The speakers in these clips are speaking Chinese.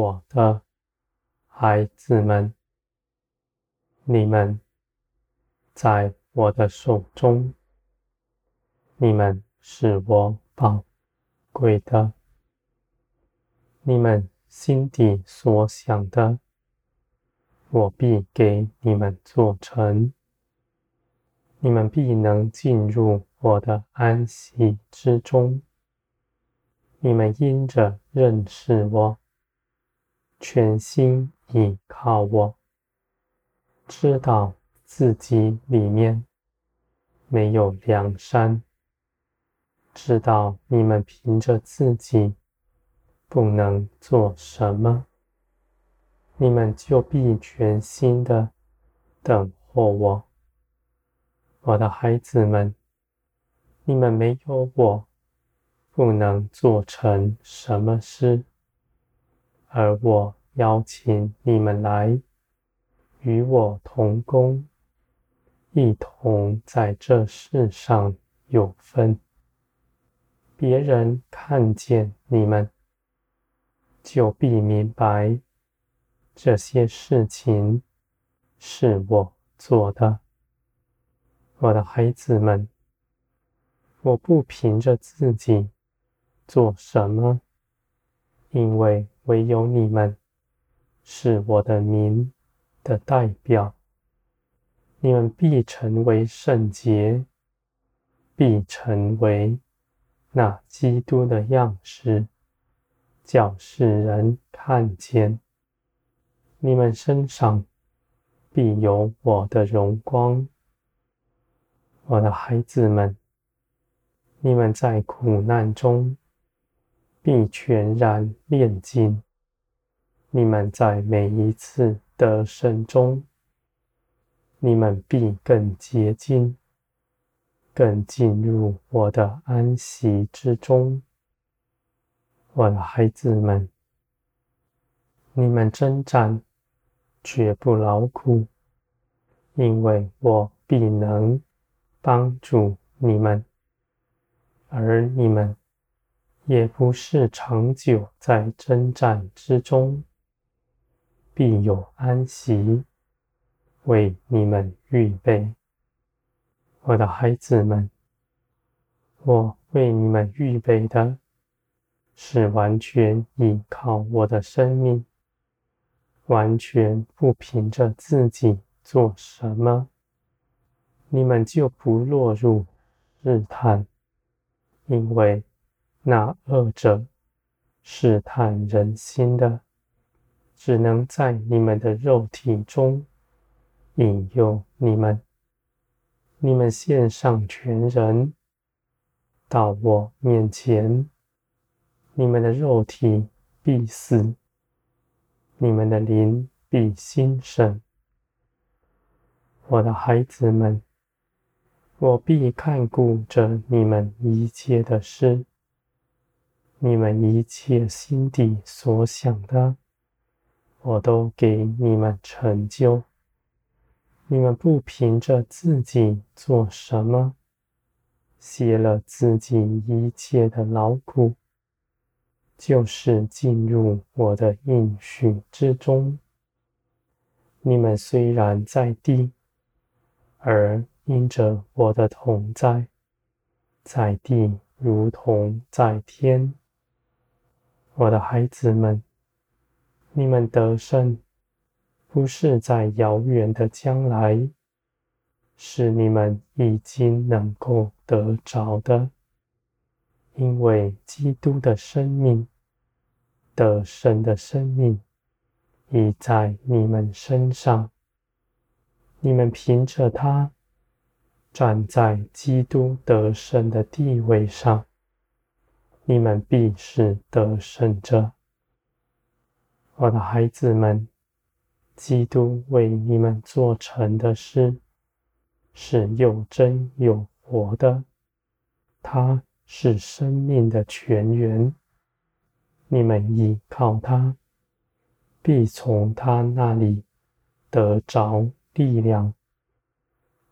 我的孩子们，你们在我的手中，你们是我宝贵的，你们心底所想的，我必给你们做成。你们必能进入我的安息之中。你们因着认识我，全心倚靠我，知道自己里面没有梁山，知道你们凭着自己不能做什么，你们就必全心的等候我，我的孩子们，你们没有我。不能做成什么事，而我邀请你们来与我同工，一同在这世上有分。别人看见你们，就必明白这些事情是我做的。我的孩子们，我不凭着自己。做什么？因为唯有你们是我的名的代表，你们必成为圣洁，必成为那基督的样式，叫世人看见。你们身上必有我的荣光，我的孩子们，你们在苦难中。必全然炼金。你们在每一次得胜中，你们必更洁净，更进入我的安息之中。我的孩子们，你们征战绝不劳苦，因为我必能帮助你们，而你们。也不是长久在征战之中，必有安息为你们预备。我的孩子们，我为你们预备的是完全依靠我的生命，完全不凭着自己做什么，你们就不落入试探，因为。那恶者试探人心的，只能在你们的肉体中引诱你们。你们献上全人到我面前，你们的肉体必死，你们的灵必兴盛。我的孩子们，我必看顾着你们一切的事。你们一切心底所想的，我都给你们成就。你们不凭着自己做什么，歇了自己一切的劳苦，就是进入我的应许之中。你们虽然在地，而因着我的同在，在地如同在天。我的孩子们，你们得胜不是在遥远的将来，是你们已经能够得着的，因为基督的生命，得胜的生命已在你们身上，你们凭着它站在基督得胜的地位上。你们必是得胜者，我的孩子们。基督为你们做成的事是又真又活的，他是生命的泉源。你们依靠他，必从他那里得着力量，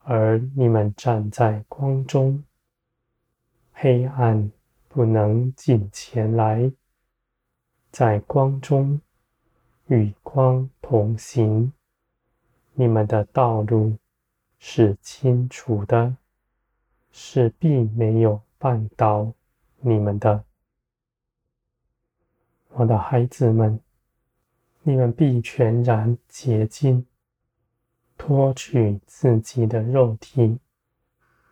而你们站在光中，黑暗。不能近前来，在光中与光同行，你们的道路是清楚的，是必没有绊倒你们的。我的孩子们，你们必全然洁净，脱去自己的肉体，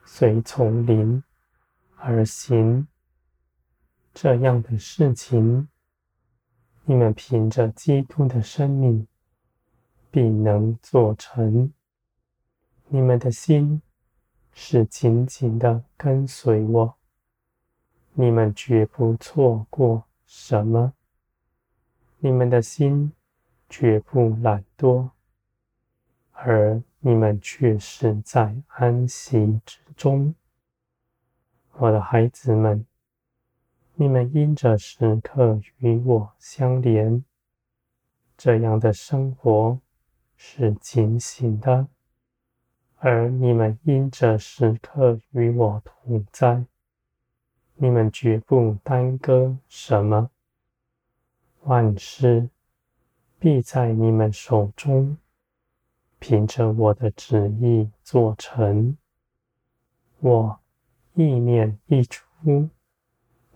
随从灵而行。这样的事情，你们凭着基督的生命，必能做成。你们的心是紧紧的跟随我，你们绝不错过什么。你们的心绝不懒惰，而你们却是在安息之中。我的孩子们，你们因着时刻与我相连，这样的生活是警醒的；而你们因着时刻与我同在，你们绝不耽搁什么。万事必在你们手中，凭着我的旨意做成。我意念一出，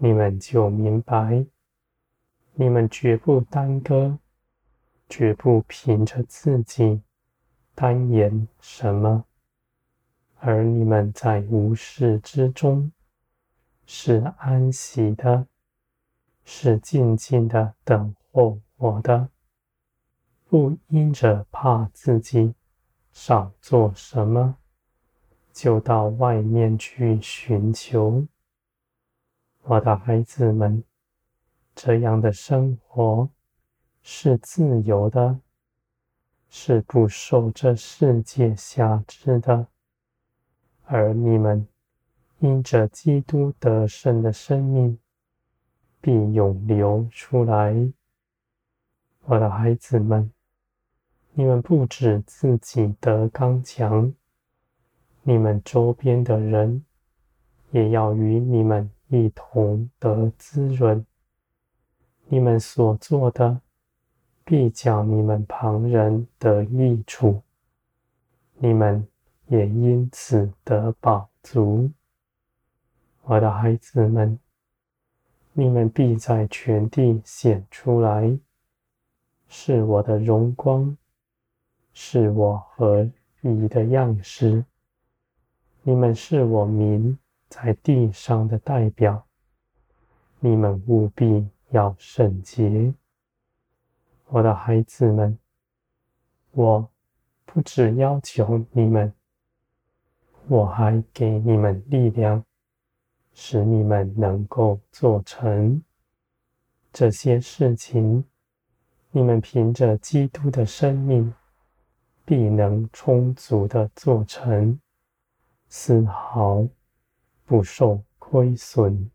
你们就明白。你们绝不耽搁，绝不凭着自己单言什么，而你们在无事之中是安息的。是静静的等候我的，不因着怕自己少做什么，就到外面去寻求。我的孩子们，这样的生活是自由的，是不受这世界辖制的，而你们因着基督得胜的生命。必涌流出来，我的孩子们，你们不止自己得刚强，你们周边的人也要与你们一同得滋润。你们所做的，必叫你们旁人得益处，你们也因此得饱足，我的孩子们。你们必在全地显出来，是我的荣光，是我合宜的样式。你们是我民在地上的代表，你们务必要圣洁。我的孩子们，我不只要求你们，我还给你们力量。使你们能够做成这些事情，你们凭着基督的生命，必能充足的做成，丝毫不受亏损。